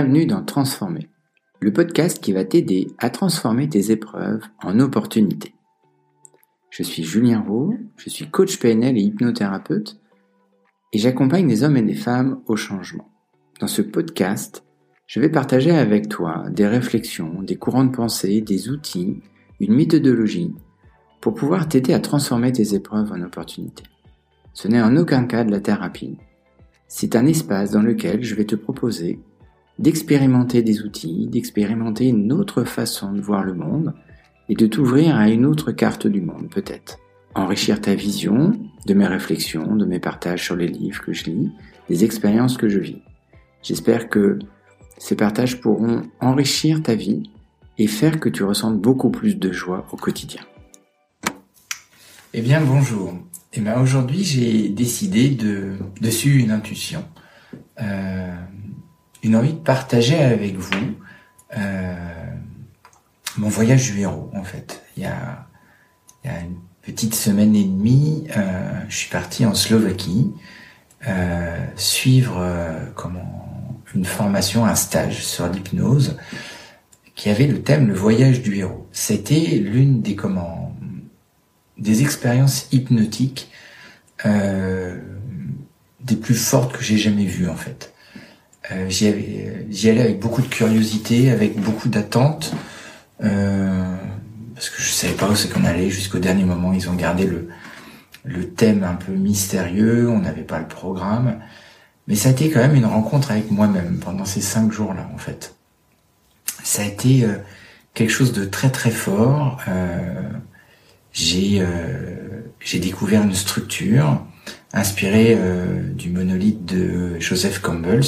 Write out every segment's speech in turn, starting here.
Bienvenue dans Transformer, le podcast qui va t'aider à transformer tes épreuves en opportunités. Je suis Julien Roux, je suis coach PNL et hypnothérapeute et j'accompagne des hommes et des femmes au changement. Dans ce podcast, je vais partager avec toi des réflexions, des courants de pensée, des outils, une méthodologie pour pouvoir t'aider à transformer tes épreuves en opportunités. Ce n'est en aucun cas de la thérapie. C'est un espace dans lequel je vais te proposer d'expérimenter des outils, d'expérimenter une autre façon de voir le monde et de t'ouvrir à une autre carte du monde peut-être. Enrichir ta vision de mes réflexions, de mes partages sur les livres que je lis, des expériences que je vis. J'espère que ces partages pourront enrichir ta vie et faire que tu ressentes beaucoup plus de joie au quotidien. Eh bien bonjour. Eh bien aujourd'hui j'ai décidé de dessus une intuition, euh, une envie de partager avec vous euh, mon voyage du héros en fait. Il y a, une petite semaine et demie, euh, je suis parti en Slovaquie euh, suivre euh, une formation, un stage sur l'hypnose qui avait le thème le voyage du héros. C'était l'une des comment des expériences hypnotiques euh, des plus fortes que j'ai jamais vues en fait. Euh, j'y, allais avec beaucoup de curiosité, avec beaucoup d'attente, euh, parce que je savais pas où c'est qu'on allait jusqu'au dernier moment. Ils ont gardé le, le thème un peu mystérieux, on n'avait pas le programme, mais ça a été quand même une rencontre avec moi-même pendant ces cinq jours-là en fait. Ça a été euh, quelque chose de très très fort. J'ai j'ai découvert une structure inspirée du monolithe de Joseph Campbell.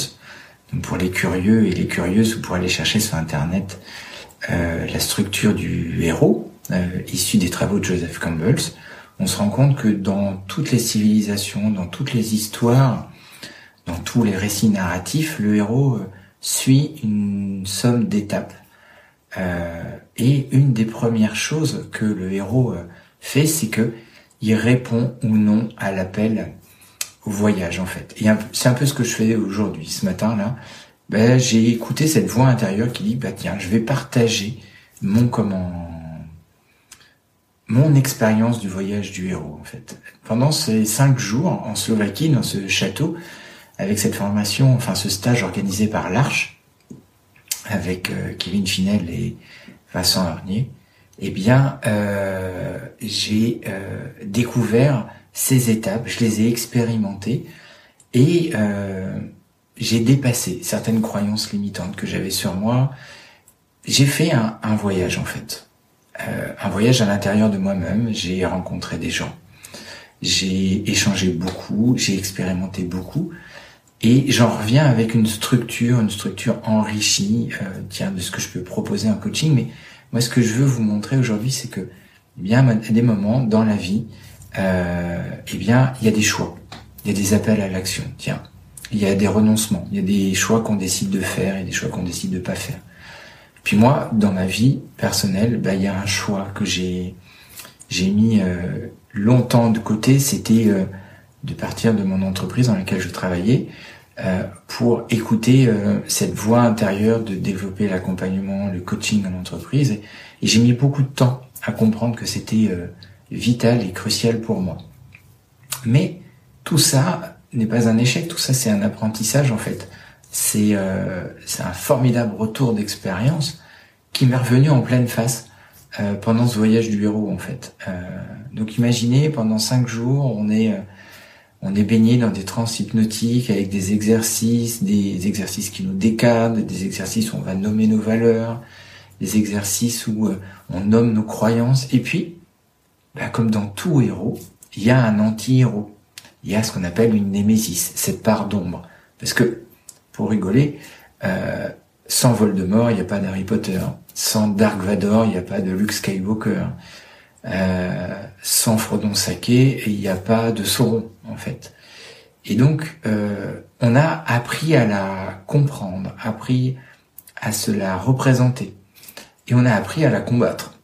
Pour les curieux et les curieuses, vous pourrez aller chercher sur internet euh, la structure du héros issu des travaux de Joseph Campbell. On se rend compte que dans toutes les civilisations, dans toutes les histoires, dans tous les récits narratifs, le héros suit une somme d'étapes. Euh, et une des premières choses que le héros fait, c'est que il répond ou non à l'appel au voyage en fait. Et c'est un peu ce que je fais aujourd'hui, ce matin là. Ben, j'ai écouté cette voix intérieure qui dit bah tiens, je vais partager mon comment mon expérience du voyage du héros en fait. Pendant ces cinq jours en Slovaquie, dans ce château, avec cette formation, enfin ce stage organisé par l'Arche, avec euh, Kevin Finel et Vincent Arnier, eh bien, euh, j'ai euh, découvert ces étapes, je les ai expérimentées et euh, j'ai dépassé certaines croyances limitantes que j'avais sur moi. J'ai fait un, un, voyage en fait, un voyage à l'intérieur de moi-même. J'ai rencontré des gens, j'ai échangé beaucoup, j'ai expérimenté beaucoup. Et j'en reviens avec une structure, une structure enrichie, tiens, de ce que je peux proposer en coaching, mais moi, ce que je veux vous montrer aujourd'hui, c'est que, eh bien, à des moments dans la vie, euh, eh bien, il y a des choix, il y a des appels à l'action. Tiens, il y a des renoncements, il y a des choix qu'on décide de faire et des choix qu'on décide de pas faire. Puis moi, dans ma vie personnelle, bah, il y a un choix que j'ai j'ai mis euh, longtemps de côté, c'était euh, de partir de mon entreprise dans laquelle je travaillais euh, pour écouter euh, cette voix intérieure de développer l'accompagnement, le coaching en entreprise. Et, j'ai mis beaucoup de temps à comprendre que c'était euh, vital et crucial pour moi. Mais tout ça n'est pas un échec, tout ça c'est un apprentissage en fait. C'est c'est un formidable retour d'expérience qui m'est revenu en pleine face pendant ce voyage du héros en fait. donc imaginez pendant cinq jours on est on est baigné dans des trans hypnotiques avec des exercices, des exercices qui nous décadent, des exercices où on va nommer nos valeurs, des exercices où euh, on nomme nos croyances. Et puis, bah, comme dans tout héros, il y a un anti-héros. Il y a ce qu'on appelle une némésis, cette part d'ombre. Parce que, pour rigoler, euh, sans Voldemort, il n'y a pas d'Harry Potter. Sans Dark Vador, il n'y a pas de Luke Skywalker. Euh, sans Frodon Saké, il n'y a pas de Sauron en fait. Et donc, euh, on a appris à la comprendre, appris à se la représenter, et on a appris à la combattre.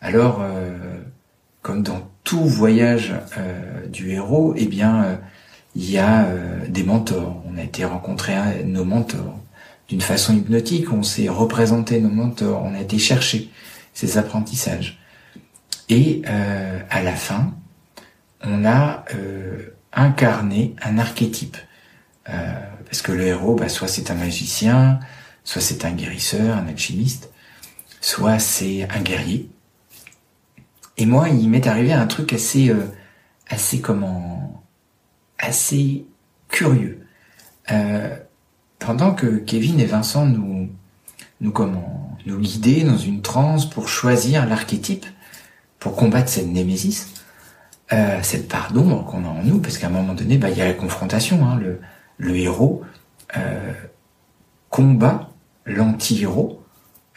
Alors, euh, comme dans tout voyage du héros, eh bien, il y a euh, des mentors. On a été rencontrer nos mentors. D'une façon hypnotique, on s'est représenté nos mentors, on a été chercher ces apprentissages. Et euh, à la fin, on a euh, incarné un archétype. parce que le héros, bah, soit c'est un magicien, soit c'est un guérisseur, un alchimiste, soit c'est un guerrier. Et moi, il m'est arrivé un truc assez, assez comment, assez curieux. Euh, pendant que Kevin et Vincent nous, nous comment, nous guidaient dans une transe pour choisir l'archétype, pour combattre cette némésis, euh, cette part d'ombre qu'on a en nous, parce qu'à un moment donné, bah, il y a la confrontation. Hein, le, le héros euh, combat l'anti-héros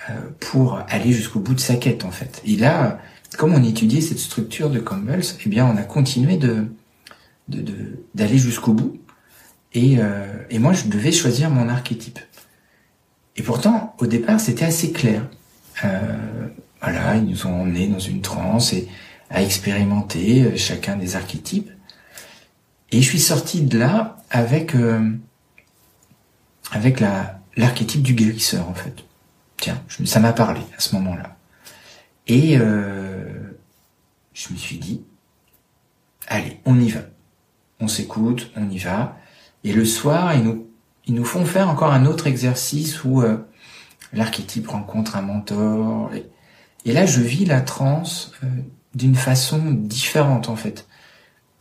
euh, pour aller jusqu'au bout de sa quête, en fait. Et là, comme on étudiait cette structure de Campbell's, eh bien, on a continué de d'aller jusqu'au bout. Et, euh, et moi, je devais choisir mon archétype. Et pourtant, au départ, c'était assez clair. Euh, voilà, ils nous ont emmenés dans une transe et à expérimenter euh, chacun des archétypes. Et je suis sorti de là avec avec la l'archétype du guérisseur en fait. Tiens, ça m'a parlé à ce moment-là. Et je me suis dit, allez, on y va on s'écoute, on y va. Et le soir, ils nous, ils nous font faire encore un autre exercice où euh, l'archétype rencontre un mentor. Et, là, je vis la transe euh, d'une façon différente en fait.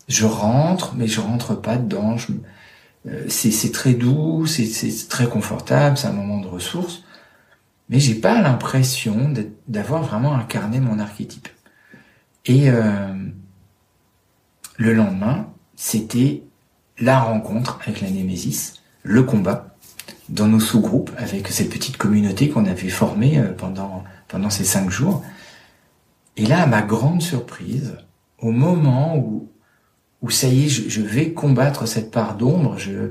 Je rentre, mais je rentre pas dedans. Euh, c'est très doux, c'est très confortable, c'est un moment de ressources. Mais j'ai pas l'impression d'avoir vraiment incarné mon archétype. Et le lendemain, c'était la rencontre avec la Némésis, le combat dans nos sous-groupes avec cette petite communauté qu'on avait formée euh, pendant, pendant ces cinq jours. Et là, à ma grande surprise, au moment où, où ça y est, je, vais combattre cette part d'ombre, je,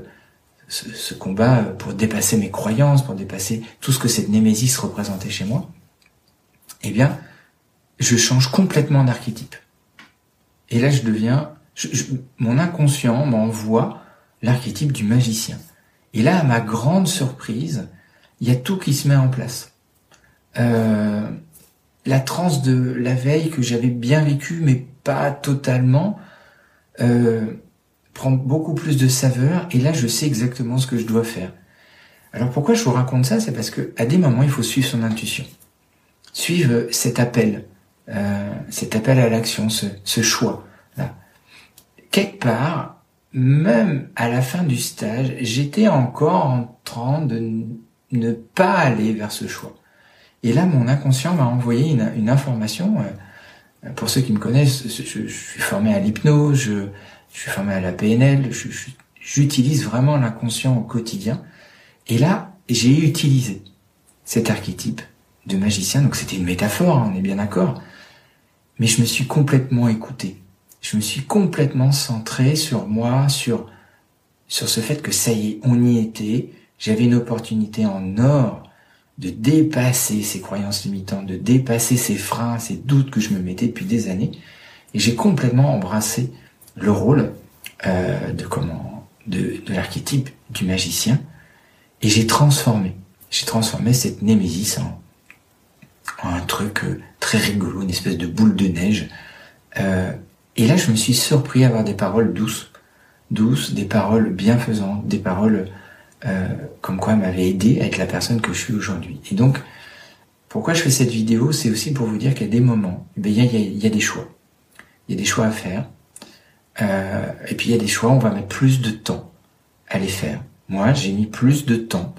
ce, combat pour dépasser mes croyances, pour dépasser tout ce que cette Némésis représentait chez moi, eh bien, je change complètement d'archétype. Et là, je deviens mon inconscient m'envoie l'archétype du magicien. Et là, à ma grande surprise, il y a tout qui se met en place. Euh, la transe de la veille que j'avais bien vécue, mais pas totalement, euh, prend beaucoup plus de saveur. Et là, je sais exactement ce que je dois faire. Alors pourquoi je vous raconte ça? C'est parce que à des moments, il faut suivre son intuition, suivre cet appel, euh, cet appel à l'action, ce, ce choix. Là quelque part, même à la fin du stage, j'étais encore en train de ne pas aller vers ce choix. Et là, mon inconscient m'a envoyé une, information. Euh, pour ceux qui me connaissent, je, suis formé à l'hypnose, je, suis formé à la PNL, j'utilise vraiment l'inconscient au quotidien. Et là, j'ai utilisé cet archétype de magicien. Donc c'était une métaphore, hein, on est bien d'accord. Mais je me suis complètement écouté je me suis complètement centré sur moi, sur, sur ce fait que ça y est, on y était. J'avais une opportunité en or de dépasser ces croyances limitantes, de dépasser ces freins, ces doutes que je me mettais depuis des années. Et j'ai complètement embrassé le rôle euh, de comment, de, de l'archétype du magicien. Et j'ai transformé, j'ai transformé cette némésis en, un truc euh, très rigolo, une espèce de boule de neige. Euh, et là, je me suis surpris à avoir des paroles douces, douces, des paroles bienfaisantes, des paroles euh, comme quoi m'avait aidé à être la personne que je suis aujourd'hui. Et donc, pourquoi je fais cette vidéo, c'est aussi pour vous dire qu'il y a des moments, eh il y, a, y, a, des choix. Il y a des choix à faire. Euh, et puis il y a des choix, on va mettre plus de temps à les faire. Moi, j'ai mis plus de temps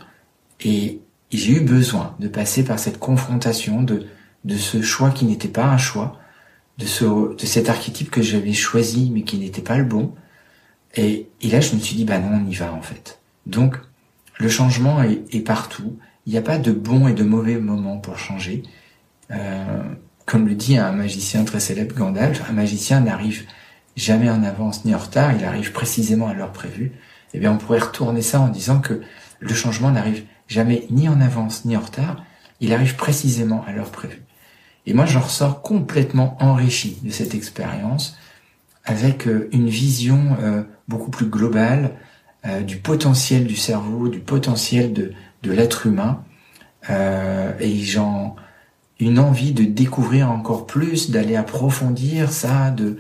et j'ai eu besoin de passer par cette confrontation de, de ce choix qui n'était pas un choix, de, ce, de cet archétype que j'avais choisi mais qui n'était pas le bon. Et, et, là, je me suis dit, bah non, on y va en fait. Donc, le changement est, partout. Il n'y a pas de bon et de mauvais moment pour changer. Euh, comme le dit un magicien très célèbre, Gandalf, un magicien n'arrive jamais en avance ni en retard, il arrive précisément à l'heure prévue. Eh bien, on pourrait retourner ça en disant que le changement n'arrive jamais ni en avance ni en retard, il arrive précisément à l'heure prévue. Et moi, j'en ressors complètement enrichi de cette expérience, avec une vision beaucoup plus globale du potentiel du cerveau, du potentiel de, de l'être humain. et j'en une envie de découvrir encore plus, d'aller approfondir ça, de,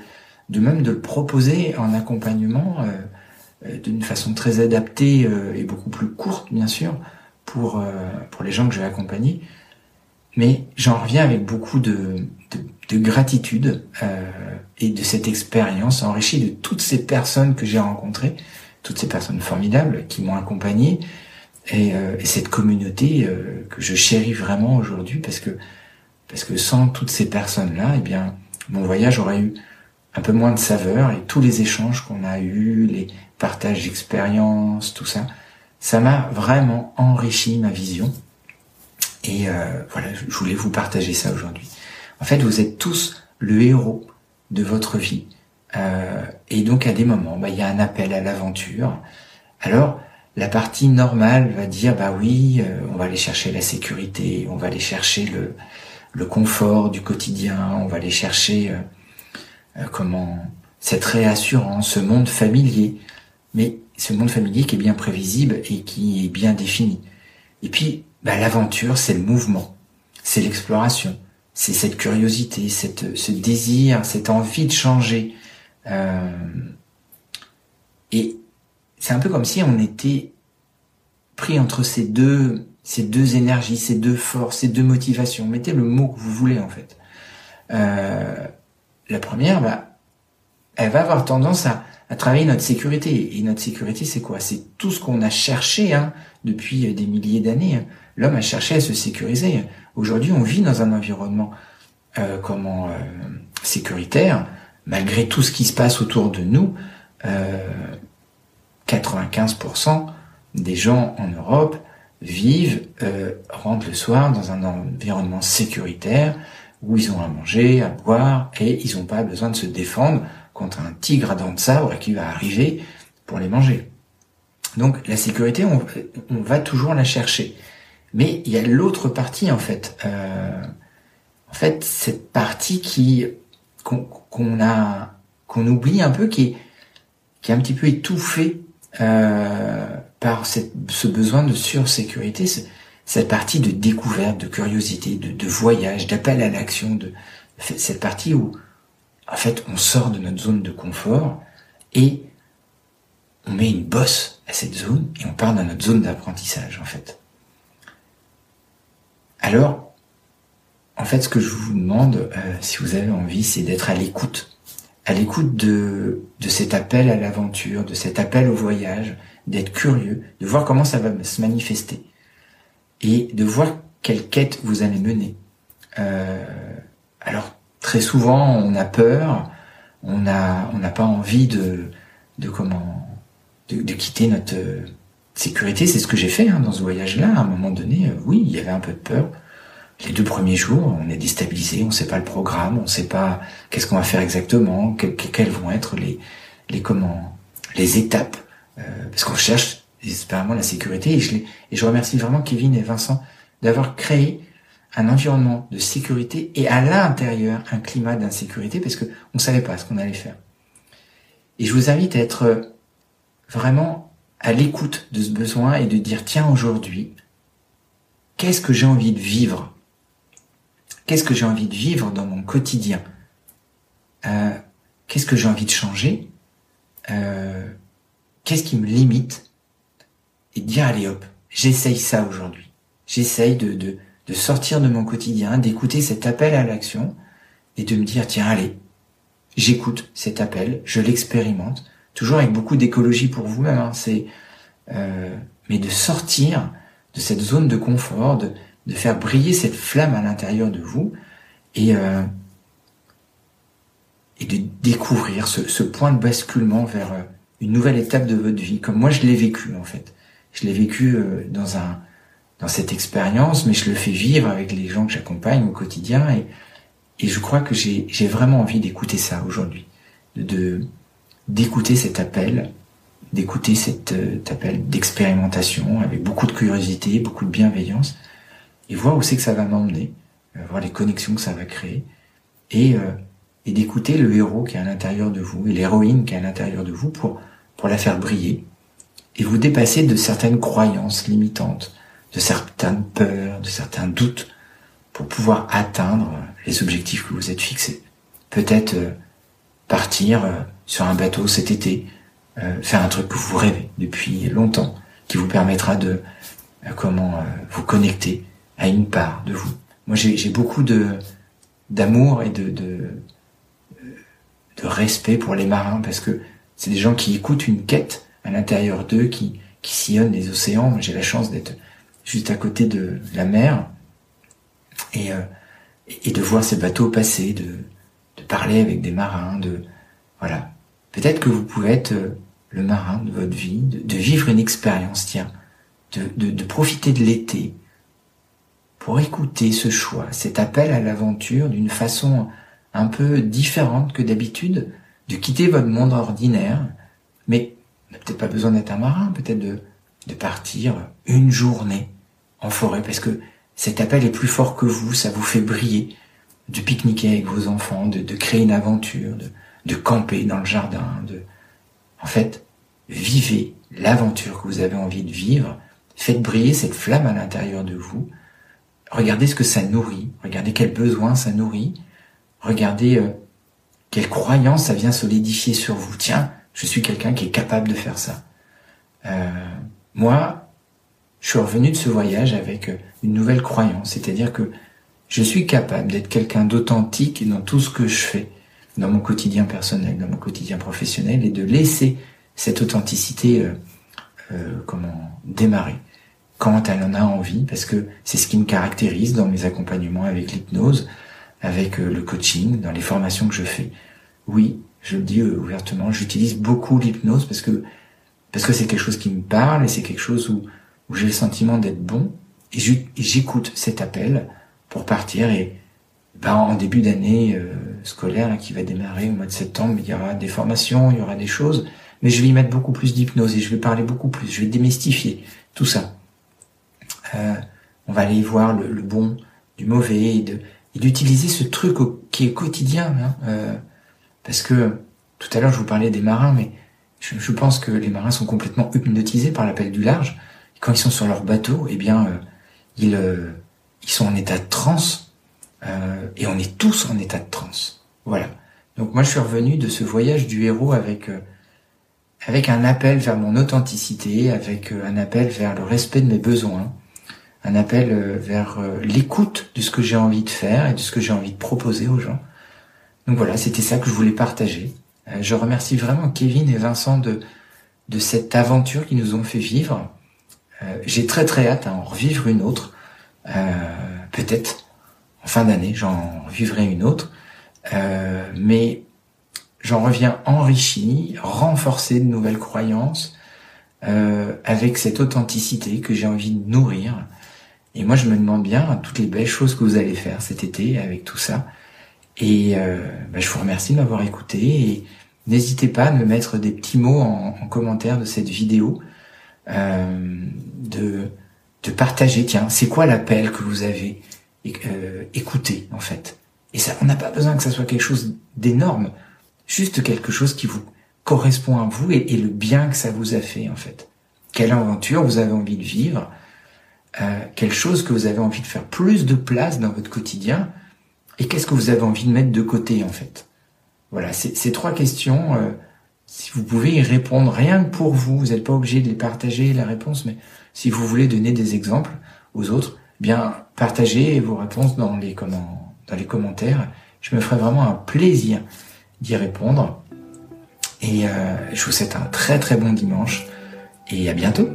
de même de le proposer en accompagnement d'une façon très adaptée et beaucoup plus courte bien sûr pour pour les gens que je vais accompagner mais j'en reviens avec beaucoup de, de, gratitude euh, et de cette expérience enrichie de toutes ces personnes que j'ai rencontrées, toutes ces personnes formidables qui m'ont accompagné et, euh, et, cette communauté euh, que je chéris vraiment aujourd'hui parce que parce que sans toutes ces personnes-là, eh bien mon voyage aurait eu un peu moins de saveur et tous les échanges qu'on a eus, les partages d'expériences, tout ça, ça m'a vraiment enrichi ma vision et euh, voilà, je voulais vous partager ça aujourd'hui. En fait, vous êtes tous le héros de votre vie. Euh, et donc, à des moments, bah, il y a un appel à l'aventure. Alors, la partie normale va dire, bah oui, euh, on va aller chercher la sécurité, on va aller chercher le, le confort du quotidien, on va aller chercher euh, comment cette réassurance, ce monde familier. Mais ce monde familier qui est bien prévisible et qui est bien défini. Et puis, bah, l'aventure, c'est le mouvement, c'est l'exploration, c'est cette curiosité, cette, ce désir, cette envie de changer. Euh, et c'est un peu comme si on était pris entre ces deux, ces deux énergies, ces deux forces, ces deux motivations. Mettez le mot que vous voulez en fait. Euh, la première, bah, elle va avoir tendance à, à travailler notre sécurité. Et notre sécurité, c'est quoi? C'est tout ce qu'on a cherché hein, depuis des milliers d'années. Hein l'homme a cherché à se sécuriser. Aujourd'hui, on vit dans un environnement euh, comment euh, sécuritaire, malgré tout ce qui se passe autour de nous. Euh, 95% des gens en Europe vivent, euh, rentrent le soir dans un environnement sécuritaire où ils ont à manger, à boire et ils n'ont pas besoin de se défendre contre un tigre à dents de sabre qui va arriver pour les manger. Donc la sécurité, on, on va toujours la chercher. Mais il y a l'autre partie en fait. Euh, en fait, cette partie qui qu'on a qu'on oublie un peu, qui est qui est un petit peu étouffée euh, par ce besoin de sursécurité, cette partie de découverte, de curiosité, de, de voyage, d'appel à l'action, de cette partie où en fait on sort de notre zone de confort et on met une bosse à cette zone et on part dans notre zone d'apprentissage en fait. Alors, en fait, ce que je vous demande, euh, si vous avez envie, c'est d'être à l'écoute, à l'écoute de, de cet appel à l'aventure, de cet appel au voyage, d'être curieux, de voir comment ça va se manifester et de voir quelle quête vous allez mener. Euh, alors, très souvent, on a peur, on on n'a pas envie de, de comment, de, de quitter notre sécurité, c'est ce que j'ai fait hein, dans ce voyage-là. À un moment donné, euh, oui, il y avait un peu de peur. Les deux premiers jours, on est déstabilisé, on ne sait pas le programme, on ne sait pas qu'est-ce qu'on va faire exactement, quelles vont être les, les comment, les étapes, euh, parce qu'on cherche désespérément la sécurité. Et je, et je remercie vraiment Kevin et Vincent d'avoir créé un environnement de sécurité et à l'intérieur un climat d'insécurité parce que on savait pas ce qu'on allait faire. Et je vous invite à être vraiment à l'écoute de ce besoin et de dire tiens aujourd'hui, qu'est-ce que j'ai envie de vivre? Qu'est-ce que j'ai envie de vivre dans mon quotidien? Euh, Qu'est-ce que j'ai envie de changer? Euh, Qu'est-ce qui me limite? Et dire allez hop, j'essaye ça aujourd'hui. J'essaye de, de sortir de mon quotidien, d'écouter cet appel à l'action et de me dire tiens allez, j'écoute cet appel, je l'expérimente, toujours avec beaucoup d'écologie pour vous-même. Hein, c'est euh, mais de sortir de cette zone de confort, de, de faire briller cette flamme à l'intérieur de vous et euh, et de découvrir ce, ce, point de basculement vers euh, une nouvelle étape de votre vie, comme moi je l'ai vécu en fait. Je l'ai vécu dans un dans cette expérience, mais je le fais vivre avec les gens que j'accompagne au quotidien et et je crois que j'ai vraiment envie d'écouter ça aujourd'hui, d'écouter cet appel, d'écouter cet euh, appel d'expérimentation avec beaucoup de curiosité, beaucoup de bienveillance, et voir où c'est que ça va m'emmener, euh, voir les connexions que ça va créer, et, euh, et d'écouter le héros qui est à l'intérieur de vous et l'héroïne qui est à l'intérieur de vous pour, pour la faire briller et vous dépasser de certaines croyances limitantes, de certaines peurs, de certains doutes pour pouvoir atteindre les objectifs que vous êtes fixés. Peut-être euh, partir euh, sur un bateau cet été, euh, faire un truc que vous rêvez depuis longtemps, qui vous permettra de comment vous connecter à une part de vous. Moi, j'ai beaucoup de d'amour et de, de de respect pour les marins parce que c'est des gens qui écoutent une quête à l'intérieur d'eux, qui, qui sillonnent les océans. J'ai la chance d'être juste à côté de la mer et, euh, et de voir ces bateaux passer, de, parler avec des marins, de voilà. Peut-être que vous pouvez être euh, le marin de votre vie, de, vivre une expérience, tiens, de profiter de l'été pour écouter ce choix, cet appel à l'aventure d'une façon un peu différente que d'habitude, de quitter votre monde ordinaire, mais peut-être pas besoin d'être un marin, peut-être de, de partir une journée en forêt, parce que cet appel est plus fort que vous, ça vous fait briller, de pique-niquer avec vos enfants, de, créer une aventure, de, de camper dans le jardin, de, en fait, vivez l'aventure que vous avez envie de vivre, faites briller cette flamme à l'intérieur de vous, regardez ce que ça nourrit, regardez quels besoins ça nourrit, regardez euh, quelle croyance ça vient solidifier sur vous. Tiens, je suis quelqu'un qui est capable de faire ça. Euh, moi, je suis revenu de ce voyage avec euh, une nouvelle croyance, c'est-à-dire que je suis capable d'être quelqu'un d'authentique dans tout ce que je fais, dans mon quotidien personnel, dans mon quotidien professionnel, et de laisser cette authenticité, euh, comment démarrer quand elle en a envie, parce que c'est ce qui me caractérise dans mes accompagnements avec l'hypnose, avec le coaching, dans les formations que je fais. Oui, je le dis euh, ouvertement, j'utilise beaucoup l'hypnose parce que parce que c'est quelque chose qui me parle et c'est quelque chose où, où j'ai le sentiment d'être bon et j'écoute cet appel pour partir et ben, en début d'année euh, scolaire qui va démarrer au mois de septembre, il y aura des formations, il y aura des choses, mais je vais y mettre beaucoup plus d'hypnose et je vais parler beaucoup plus, je vais démystifier tout ça. Euh, on va aller voir le, bon du mauvais et d'utiliser ce truc qui est quotidien. Hein, euh, parce que tout à l'heure, je vous parlais des marins, mais je, pense que les marins sont complètement hypnotisés par l'appel du large. Quand ils sont sur leur bateau, eh bien, euh, ils, euh, ils sont en état de transe. Euh, et on est tous en état de transe. Voilà. Donc moi, je suis revenu de ce voyage du héros avec avec un appel vers mon authenticité, avec un appel vers le respect de mes besoins, un appel vers l'écoute de ce que j'ai envie de faire et de ce que j'ai envie de proposer aux gens. Donc voilà, c'était ça que je voulais partager. Euh, je remercie vraiment Kevin et Vincent de, de cette aventure qu'ils nous ont fait vivre. Euh, j'ai très très hâte à en revivre une autre. Euh, peut-être en fin d'année, j'en vivrai une autre. mais j'en reviens enrichi, renforcé de nouvelles croyances, avec cette authenticité que j'ai envie de nourrir. Et moi, je me demande bien toutes les belles choses que vous allez faire cet été avec tout ça. Et euh, bah, je vous remercie de m'avoir écouté et n'hésitez pas à me mettre des petits mots en, en commentaire de cette vidéo, euh, de, de partager, tiens, c'est quoi l'appel que vous avez euh, écouté en fait? Et ça, on n'a pas besoin que ça soit quelque chose d'énorme, juste quelque chose qui vous correspond à vous et, et, le bien que ça vous a fait en fait. Quelle aventure vous avez envie de vivre, euh, quelle chose que vous avez envie de faire plus de place dans votre quotidien, et qu'est-ce que vous avez envie de mettre de côté en fait? Voilà, ces trois questions, euh, si vous pouvez y répondre rien que pour vous, vous n'êtes pas obligé de partager la réponse, mais si vous voulez donner des exemples aux autres, bien partagez vos réponses dans les, comment, dans les commentaires. Je me ferai vraiment un plaisir d'y répondre. Et euh, je vous souhaite un très très bon dimanche et à bientôt.